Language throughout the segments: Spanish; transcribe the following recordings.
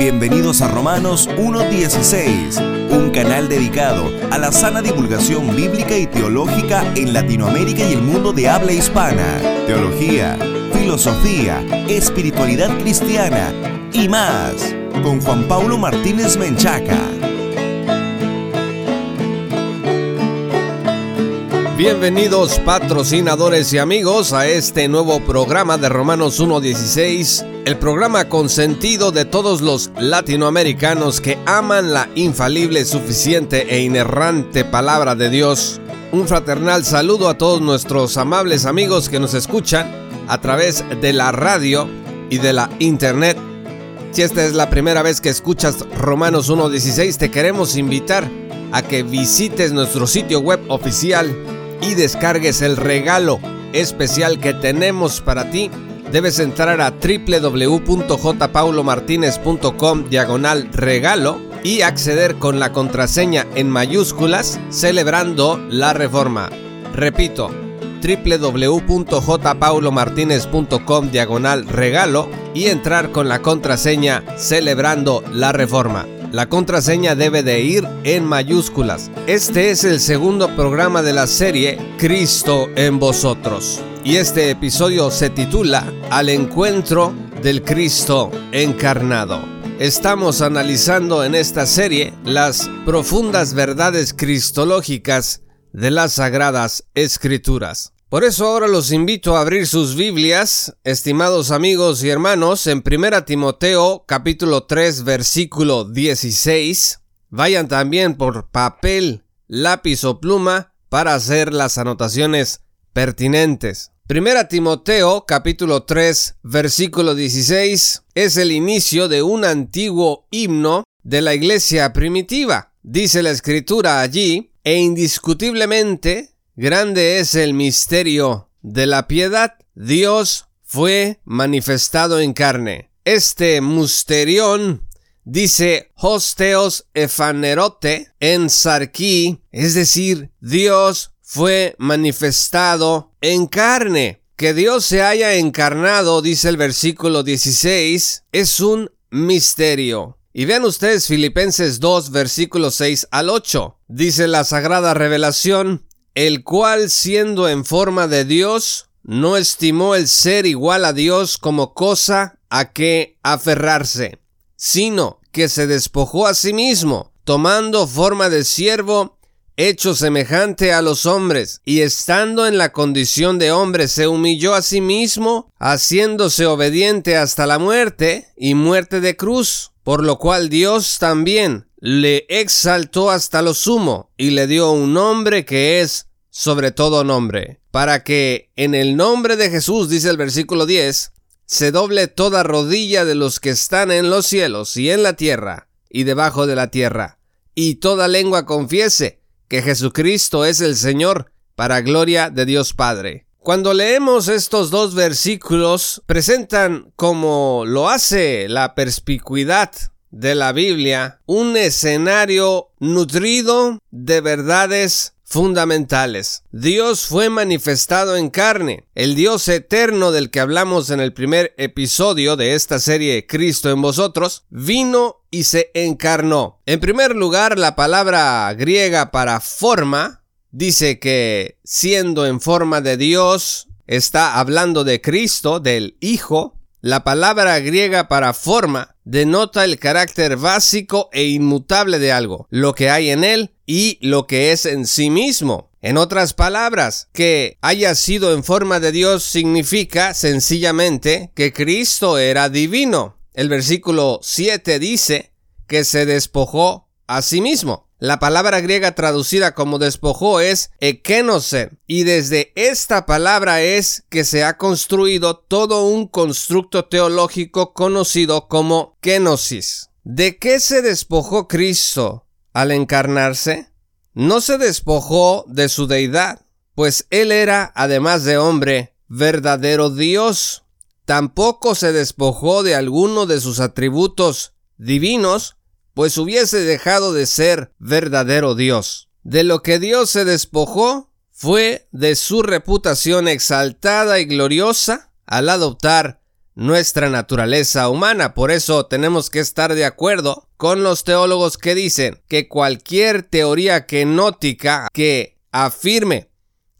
Bienvenidos a Romanos 1.16, un canal dedicado a la sana divulgación bíblica y teológica en Latinoamérica y el mundo de habla hispana. Teología, filosofía, espiritualidad cristiana y más, con Juan Paulo Martínez Menchaca. Bienvenidos patrocinadores y amigos a este nuevo programa de Romanos 1.16, el programa consentido de todos los latinoamericanos que aman la infalible, suficiente e inerrante palabra de Dios. Un fraternal saludo a todos nuestros amables amigos que nos escuchan a través de la radio y de la internet. Si esta es la primera vez que escuchas Romanos 1.16, te queremos invitar a que visites nuestro sitio web oficial y descargues el regalo especial que tenemos para ti, debes entrar a www.jpaulomartinez.com diagonal regalo y acceder con la contraseña en mayúsculas celebrando la reforma. Repito, www.jpaulomartinez.com diagonal regalo y entrar con la contraseña celebrando la reforma. La contraseña debe de ir en mayúsculas. Este es el segundo programa de la serie Cristo en vosotros. Y este episodio se titula Al encuentro del Cristo encarnado. Estamos analizando en esta serie las profundas verdades cristológicas de las sagradas escrituras. Por eso ahora los invito a abrir sus Biblias, estimados amigos y hermanos, en 1 Timoteo capítulo 3 versículo 16. Vayan también por papel, lápiz o pluma para hacer las anotaciones pertinentes. 1 Timoteo capítulo 3 versículo 16 es el inicio de un antiguo himno de la iglesia primitiva. Dice la escritura allí, e indiscutiblemente Grande es el misterio de la piedad. Dios fue manifestado en carne. Este musterión dice hosteos efanerote en sarquí, es decir, Dios fue manifestado en carne. Que Dios se haya encarnado, dice el versículo 16, es un misterio. Y vean ustedes Filipenses 2, versículo 6 al 8. Dice la sagrada revelación, el cual siendo en forma de Dios, no estimó el ser igual a Dios como cosa a que aferrarse, sino que se despojó a sí mismo, tomando forma de siervo, hecho semejante a los hombres, y estando en la condición de hombre, se humilló a sí mismo, haciéndose obediente hasta la muerte y muerte de cruz, por lo cual Dios también le exaltó hasta lo sumo y le dio un nombre que es sobre todo nombre, para que en el nombre de Jesús, dice el versículo 10, se doble toda rodilla de los que están en los cielos y en la tierra y debajo de la tierra, y toda lengua confiese que Jesucristo es el Señor, para gloria de Dios Padre. Cuando leemos estos dos versículos, presentan, como lo hace la perspicuidad de la Biblia, un escenario nutrido de verdades fundamentales. Dios fue manifestado en carne. El Dios eterno del que hablamos en el primer episodio de esta serie Cristo en vosotros, vino y se encarnó. En primer lugar, la palabra griega para forma dice que siendo en forma de Dios, está hablando de Cristo, del Hijo, la palabra griega para forma denota el carácter básico e inmutable de algo, lo que hay en él y lo que es en sí mismo. En otras palabras, que haya sido en forma de Dios significa sencillamente que Cristo era divino. El versículo 7 dice que se despojó a sí mismo. La palabra griega traducida como despojó es ekenosen y desde esta palabra es que se ha construido todo un constructo teológico conocido como kenosis. ¿De qué se despojó Cristo al encarnarse? No se despojó de su deidad, pues él era, además de hombre, verdadero Dios. Tampoco se despojó de alguno de sus atributos divinos, pues hubiese dejado de ser verdadero Dios. De lo que Dios se despojó fue de su reputación exaltada y gloriosa al adoptar nuestra naturaleza humana. Por eso tenemos que estar de acuerdo con los teólogos que dicen que cualquier teoría kenótica que afirme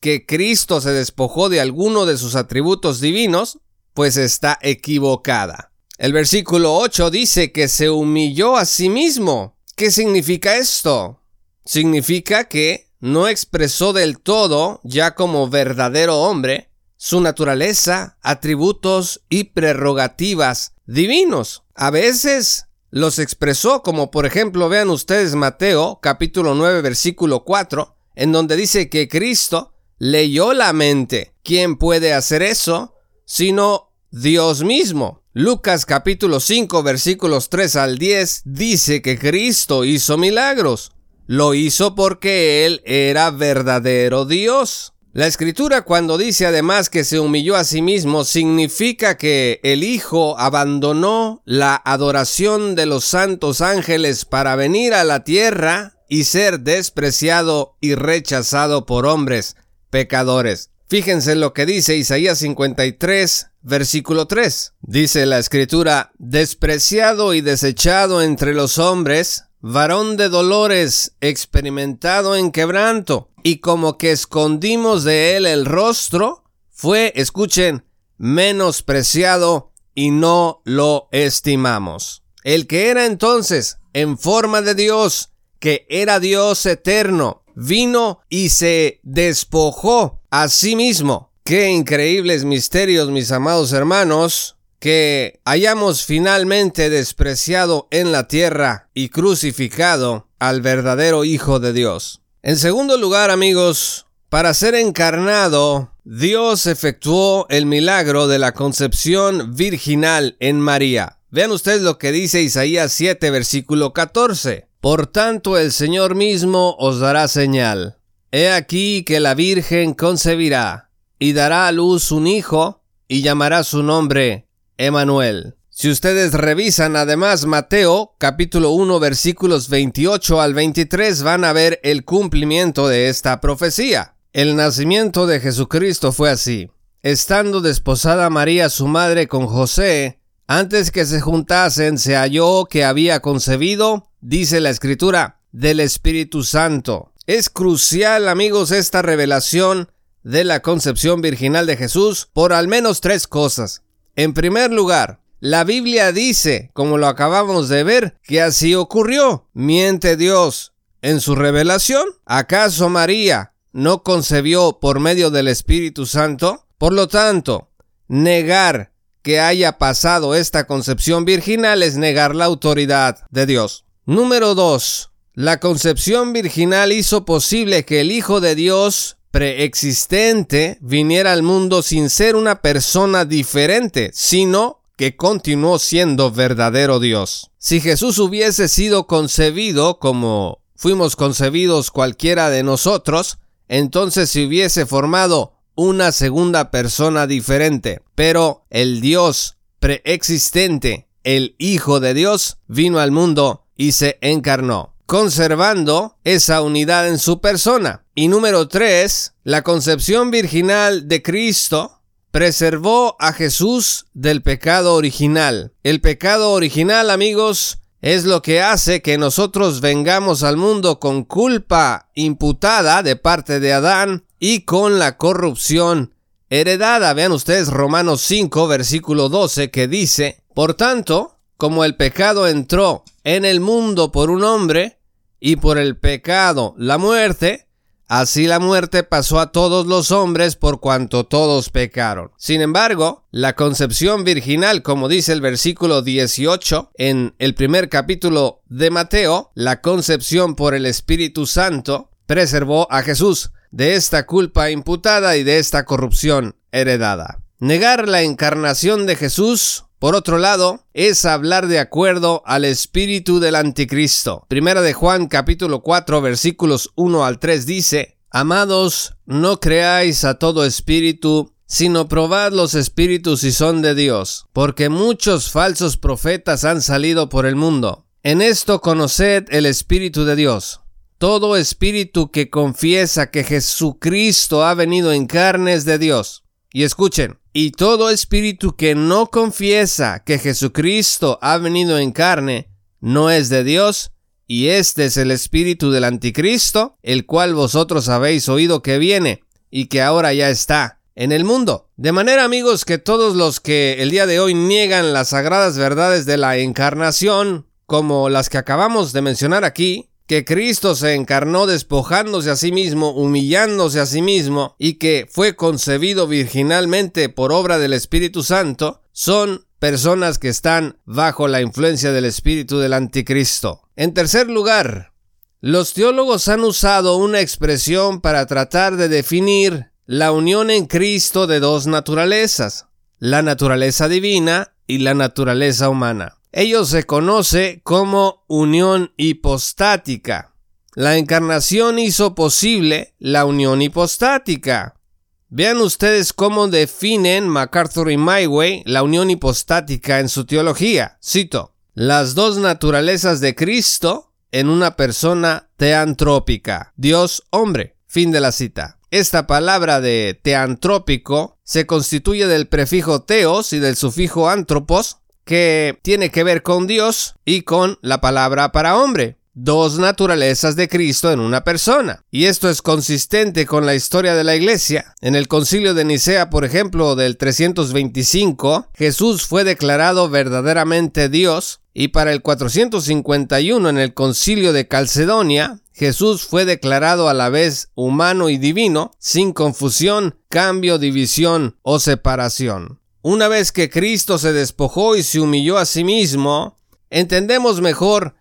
que Cristo se despojó de alguno de sus atributos divinos, pues está equivocada. El versículo 8 dice que se humilló a sí mismo. ¿Qué significa esto? Significa que no expresó del todo, ya como verdadero hombre, su naturaleza, atributos y prerrogativas divinos. A veces los expresó, como por ejemplo vean ustedes Mateo capítulo 9 versículo 4, en donde dice que Cristo leyó la mente. ¿Quién puede hacer eso? Sino Dios mismo. Lucas capítulo 5 versículos 3 al 10 dice que Cristo hizo milagros. Lo hizo porque Él era verdadero Dios. La escritura cuando dice además que se humilló a sí mismo significa que el Hijo abandonó la adoración de los santos ángeles para venir a la tierra y ser despreciado y rechazado por hombres pecadores. Fíjense lo que dice Isaías 53, versículo 3. Dice la escritura, despreciado y desechado entre los hombres, varón de dolores, experimentado en quebranto, y como que escondimos de él el rostro, fue, escuchen, menospreciado y no lo estimamos. El que era entonces en forma de Dios, que era Dios eterno, vino y se despojó a sí mismo. Qué increíbles misterios, mis amados hermanos, que hayamos finalmente despreciado en la tierra y crucificado al verdadero Hijo de Dios. En segundo lugar, amigos, para ser encarnado, Dios efectuó el milagro de la concepción virginal en María. Vean ustedes lo que dice Isaías 7, versículo 14. Por tanto, el Señor mismo os dará señal. He aquí que la Virgen concebirá y dará a luz un hijo y llamará su nombre Emanuel. Si ustedes revisan además Mateo capítulo 1 versículos 28 al 23 van a ver el cumplimiento de esta profecía. El nacimiento de Jesucristo fue así. Estando desposada María su madre con José, antes que se juntasen se halló que había concebido, dice la escritura, del Espíritu Santo. Es crucial amigos esta revelación de la concepción virginal de Jesús por al menos tres cosas. En primer lugar, la Biblia dice, como lo acabamos de ver, que así ocurrió. ¿Miente Dios en su revelación? ¿Acaso María no concebió por medio del Espíritu Santo? Por lo tanto, negar que haya pasado esta concepción virginal es negar la autoridad de Dios. Número 2. La concepción virginal hizo posible que el Hijo de Dios preexistente viniera al mundo sin ser una persona diferente, sino que continuó siendo verdadero Dios. Si Jesús hubiese sido concebido como fuimos concebidos cualquiera de nosotros, entonces se hubiese formado una segunda persona diferente. Pero el Dios preexistente, el Hijo de Dios, vino al mundo y se encarnó conservando esa unidad en su persona. Y número tres, la concepción virginal de Cristo preservó a Jesús del pecado original. El pecado original, amigos, es lo que hace que nosotros vengamos al mundo con culpa imputada de parte de Adán y con la corrupción heredada. Vean ustedes Romanos 5, versículo 12, que dice, Por tanto, como el pecado entró en el mundo por un hombre, y por el pecado la muerte, así la muerte pasó a todos los hombres por cuanto todos pecaron. Sin embargo, la concepción virginal, como dice el versículo 18 en el primer capítulo de Mateo, la concepción por el Espíritu Santo, preservó a Jesús de esta culpa imputada y de esta corrupción heredada. Negar la encarnación de Jesús por otro lado, es hablar de acuerdo al espíritu del anticristo. Primera de Juan capítulo 4 versículos 1 al 3 dice, Amados, no creáis a todo espíritu, sino probad los espíritus si son de Dios, porque muchos falsos profetas han salido por el mundo. En esto conoced el espíritu de Dios. Todo espíritu que confiesa que Jesucristo ha venido en carnes de Dios. Y escuchen, y todo espíritu que no confiesa que Jesucristo ha venido en carne, no es de Dios, y este es el espíritu del anticristo, el cual vosotros habéis oído que viene, y que ahora ya está en el mundo. De manera, amigos, que todos los que el día de hoy niegan las sagradas verdades de la encarnación, como las que acabamos de mencionar aquí, que Cristo se encarnó despojándose a sí mismo, humillándose a sí mismo, y que fue concebido virginalmente por obra del Espíritu Santo, son personas que están bajo la influencia del espíritu del anticristo. En tercer lugar, los teólogos han usado una expresión para tratar de definir la unión en Cristo de dos naturalezas, la naturaleza divina y la naturaleza humana. Ello se conoce como unión hipostática. La encarnación hizo posible la unión hipostática. Vean ustedes cómo definen MacArthur y Myway la unión hipostática en su teología. Cito, las dos naturalezas de Cristo en una persona teantrópica, Dios hombre. Fin de la cita. Esta palabra de teantrópico se constituye del prefijo teos y del sufijo antropos, que tiene que ver con Dios y con la palabra para hombre. Dos naturalezas de Cristo en una persona. Y esto es consistente con la historia de la iglesia. En el concilio de Nicea, por ejemplo, del 325, Jesús fue declarado verdaderamente Dios y para el 451 en el concilio de Calcedonia, Jesús fue declarado a la vez humano y divino, sin confusión, cambio, división o separación. Una vez que Cristo se despojó y se humilló a sí mismo, entendemos mejor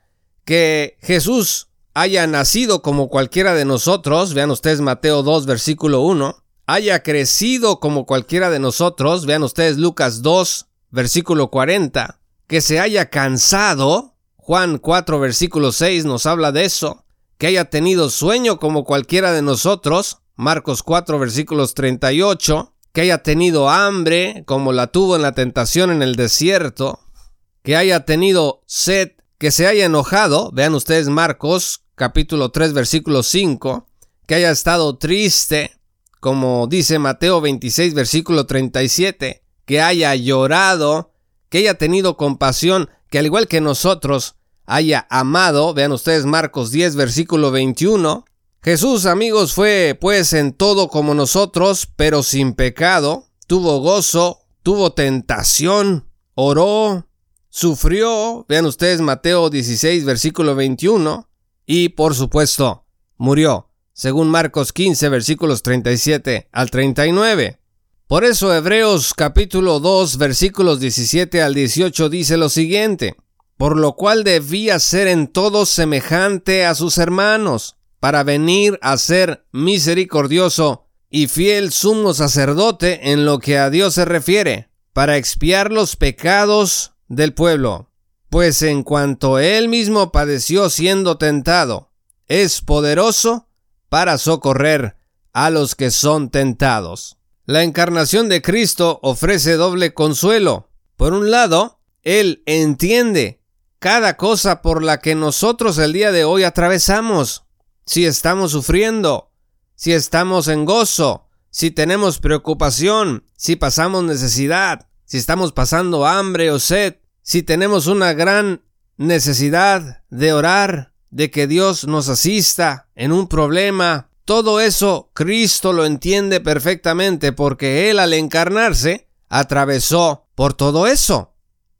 que Jesús haya nacido como cualquiera de nosotros, vean ustedes Mateo 2 versículo 1, haya crecido como cualquiera de nosotros, vean ustedes Lucas 2 versículo 40, que se haya cansado, Juan 4 versículo 6 nos habla de eso, que haya tenido sueño como cualquiera de nosotros, Marcos 4 versículos 38, que haya tenido hambre como la tuvo en la tentación en el desierto, que haya tenido sed, que se haya enojado, vean ustedes Marcos capítulo 3 versículo 5, que haya estado triste, como dice Mateo 26 versículo 37, que haya llorado, que haya tenido compasión, que al igual que nosotros haya amado, vean ustedes Marcos 10 versículo 21, Jesús, amigos, fue pues en todo como nosotros, pero sin pecado, tuvo gozo, tuvo tentación, oró, sufrió, vean ustedes Mateo 16, versículo 21, y por supuesto, murió, según Marcos 15, versículos 37 al 39. Por eso Hebreos capítulo 2, versículos 17 al 18 dice lo siguiente, por lo cual debía ser en todo semejante a sus hermanos para venir a ser misericordioso y fiel sumo sacerdote en lo que a Dios se refiere, para expiar los pecados del pueblo. Pues en cuanto él mismo padeció siendo tentado, es poderoso para socorrer a los que son tentados. La encarnación de Cristo ofrece doble consuelo. Por un lado, Él entiende cada cosa por la que nosotros el día de hoy atravesamos si estamos sufriendo, si estamos en gozo, si tenemos preocupación, si pasamos necesidad, si estamos pasando hambre o sed, si tenemos una gran necesidad de orar, de que Dios nos asista en un problema, todo eso Cristo lo entiende perfectamente porque Él al encarnarse atravesó por todo eso.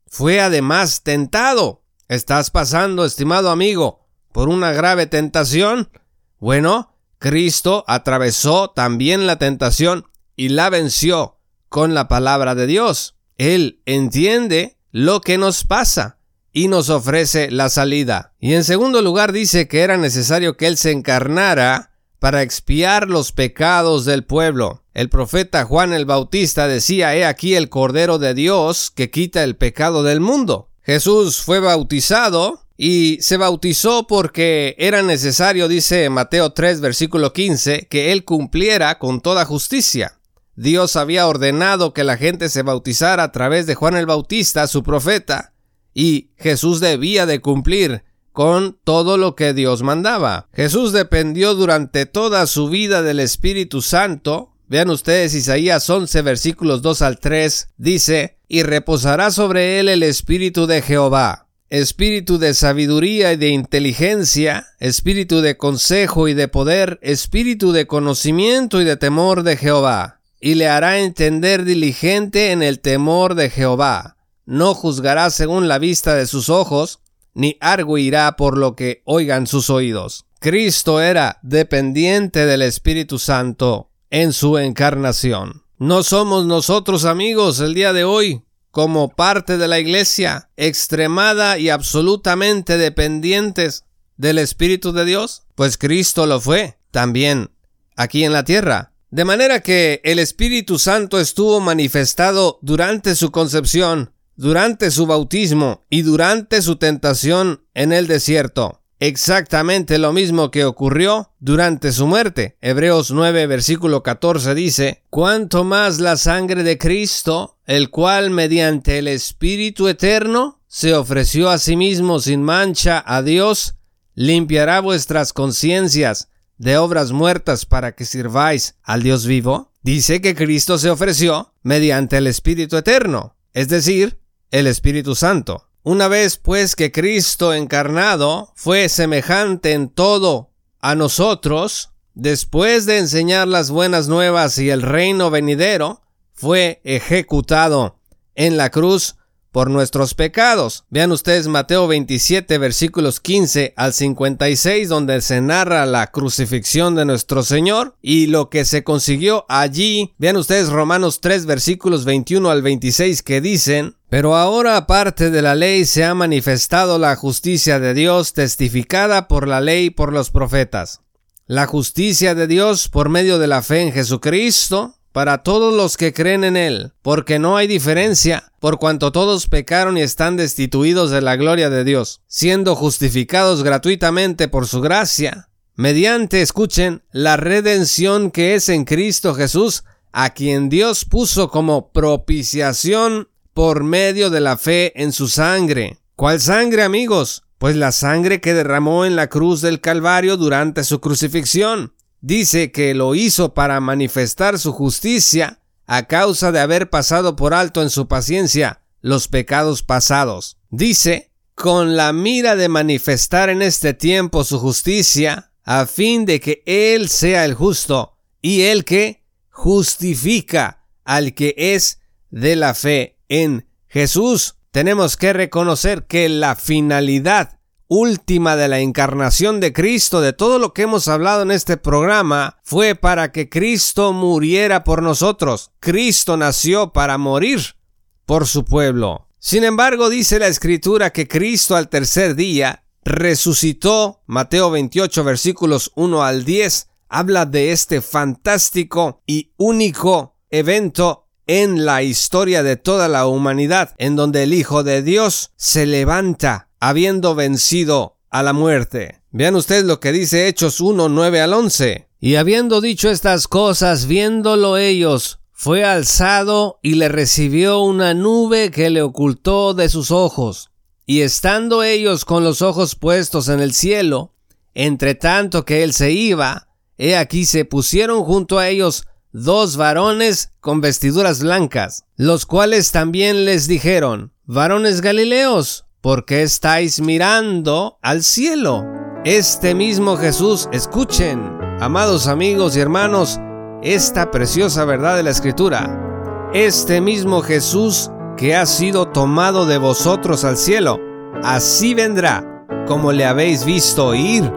Fue además tentado. ¿Estás pasando, estimado amigo, por una grave tentación? Bueno, Cristo atravesó también la tentación y la venció con la palabra de Dios. Él entiende lo que nos pasa y nos ofrece la salida. Y en segundo lugar dice que era necesario que Él se encarnara para expiar los pecados del pueblo. El profeta Juan el Bautista decía, He aquí el Cordero de Dios que quita el pecado del mundo. Jesús fue bautizado y se bautizó porque era necesario, dice Mateo 3, versículo 15, que él cumpliera con toda justicia. Dios había ordenado que la gente se bautizara a través de Juan el Bautista, su profeta, y Jesús debía de cumplir con todo lo que Dios mandaba. Jesús dependió durante toda su vida del Espíritu Santo, Vean ustedes Isaías 11 versículos 2 al 3 dice, y reposará sobre él el espíritu de Jehová, espíritu de sabiduría y de inteligencia, espíritu de consejo y de poder, espíritu de conocimiento y de temor de Jehová, y le hará entender diligente en el temor de Jehová. No juzgará según la vista de sus ojos, ni arguirá por lo que oigan sus oídos. Cristo era dependiente del Espíritu Santo en su encarnación. No somos nosotros amigos el día de hoy, como parte de la iglesia, extremada y absolutamente dependientes del Espíritu de Dios? Pues Cristo lo fue también aquí en la tierra. De manera que el Espíritu Santo estuvo manifestado durante su concepción, durante su bautismo y durante su tentación en el desierto exactamente lo mismo que ocurrió durante su muerte. Hebreos 9 versículo 14 dice, cuanto más la sangre de Cristo, el cual mediante el Espíritu Eterno se ofreció a sí mismo sin mancha a Dios, limpiará vuestras conciencias de obras muertas para que sirváis al Dios vivo. Dice que Cristo se ofreció mediante el Espíritu Eterno, es decir, el Espíritu Santo. Una vez pues que Cristo encarnado fue semejante en todo a nosotros, después de enseñar las buenas nuevas y el reino venidero, fue ejecutado en la cruz por nuestros pecados. Vean ustedes Mateo 27 versículos 15 al 56 donde se narra la crucifixión de nuestro Señor y lo que se consiguió allí. Vean ustedes Romanos 3 versículos 21 al 26 que dicen pero ahora aparte de la ley se ha manifestado la justicia de Dios testificada por la ley y por los profetas. La justicia de Dios por medio de la fe en Jesucristo para todos los que creen en Él, porque no hay diferencia, por cuanto todos pecaron y están destituidos de la gloria de Dios, siendo justificados gratuitamente por su gracia, mediante, escuchen, la redención que es en Cristo Jesús, a quien Dios puso como propiciación por medio de la fe en su sangre. ¿Cuál sangre, amigos? Pues la sangre que derramó en la cruz del Calvario durante su crucifixión. Dice que lo hizo para manifestar su justicia a causa de haber pasado por alto en su paciencia los pecados pasados. Dice, con la mira de manifestar en este tiempo su justicia, a fin de que Él sea el justo y el que justifica al que es de la fe en Jesús, tenemos que reconocer que la finalidad última de la encarnación de Cristo, de todo lo que hemos hablado en este programa, fue para que Cristo muriera por nosotros. Cristo nació para morir por su pueblo. Sin embargo, dice la escritura que Cristo al tercer día resucitó. Mateo 28 versículos 1 al 10 habla de este fantástico y único evento en la historia de toda la humanidad, en donde el Hijo de Dios se levanta habiendo vencido a la muerte. Vean ustedes lo que dice Hechos 1, 9 al 11. Y habiendo dicho estas cosas, viéndolo ellos, fue alzado y le recibió una nube que le ocultó de sus ojos. Y estando ellos con los ojos puestos en el cielo, entre tanto que él se iba, he aquí se pusieron junto a ellos dos varones con vestiduras blancas, los cuales también les dijeron, varones Galileos, ¿por qué estáis mirando al cielo? Este mismo Jesús, escuchen, amados amigos y hermanos, esta preciosa verdad de la Escritura. Este mismo Jesús que ha sido tomado de vosotros al cielo, así vendrá como le habéis visto ir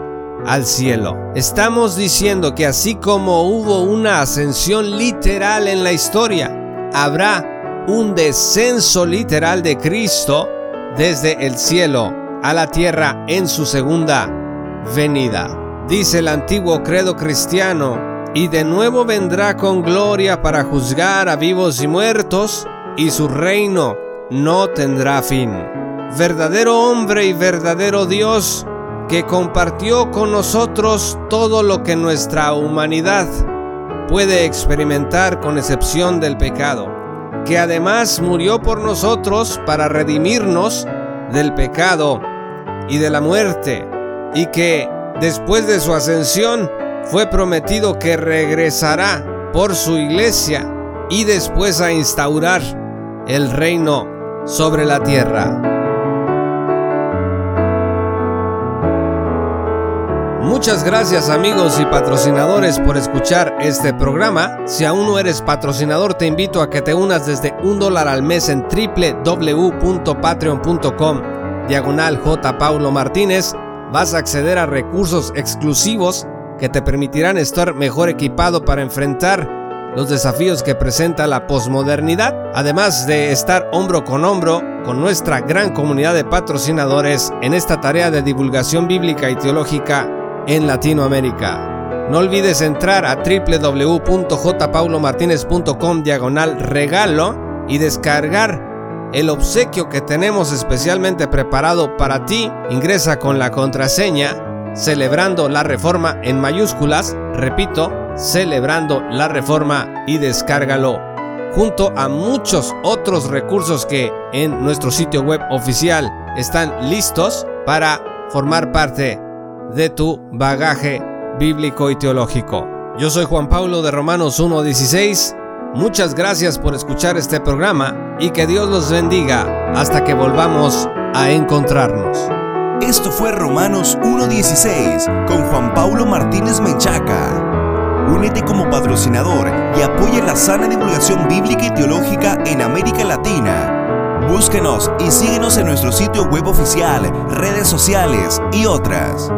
al cielo. Estamos diciendo que así como hubo una ascensión literal en la historia, habrá un descenso literal de Cristo desde el cielo a la tierra en su segunda venida. Dice el antiguo credo cristiano, y de nuevo vendrá con gloria para juzgar a vivos y muertos, y su reino no tendrá fin. Verdadero hombre y verdadero Dios, que compartió con nosotros todo lo que nuestra humanidad puede experimentar con excepción del pecado, que además murió por nosotros para redimirnos del pecado y de la muerte, y que después de su ascensión fue prometido que regresará por su iglesia y después a instaurar el reino sobre la tierra. Muchas gracias amigos y patrocinadores por escuchar este programa. Si aún no eres patrocinador, te invito a que te unas desde un dólar al mes en www.patreon.com diagonal J. Paulo Martínez. Vas a acceder a recursos exclusivos que te permitirán estar mejor equipado para enfrentar los desafíos que presenta la posmodernidad, además de estar hombro con hombro con nuestra gran comunidad de patrocinadores en esta tarea de divulgación bíblica y teológica en Latinoamérica. No olvides entrar a www.jpaulomartinez.com diagonal regalo y descargar el obsequio que tenemos especialmente preparado para ti. Ingresa con la contraseña celebrando la reforma en mayúsculas, repito, celebrando la reforma y descárgalo junto a muchos otros recursos que en nuestro sitio web oficial están listos para formar parte de tu bagaje bíblico y teológico. Yo soy Juan Pablo de Romanos 1.16. Muchas gracias por escuchar este programa y que Dios los bendiga hasta que volvamos a encontrarnos. Esto fue Romanos 1.16 con Juan Pablo Martínez Menchaca. Únete como patrocinador y apoya la sana divulgación bíblica y teológica en América Latina. Búsquenos y síguenos en nuestro sitio web oficial, redes sociales y otras.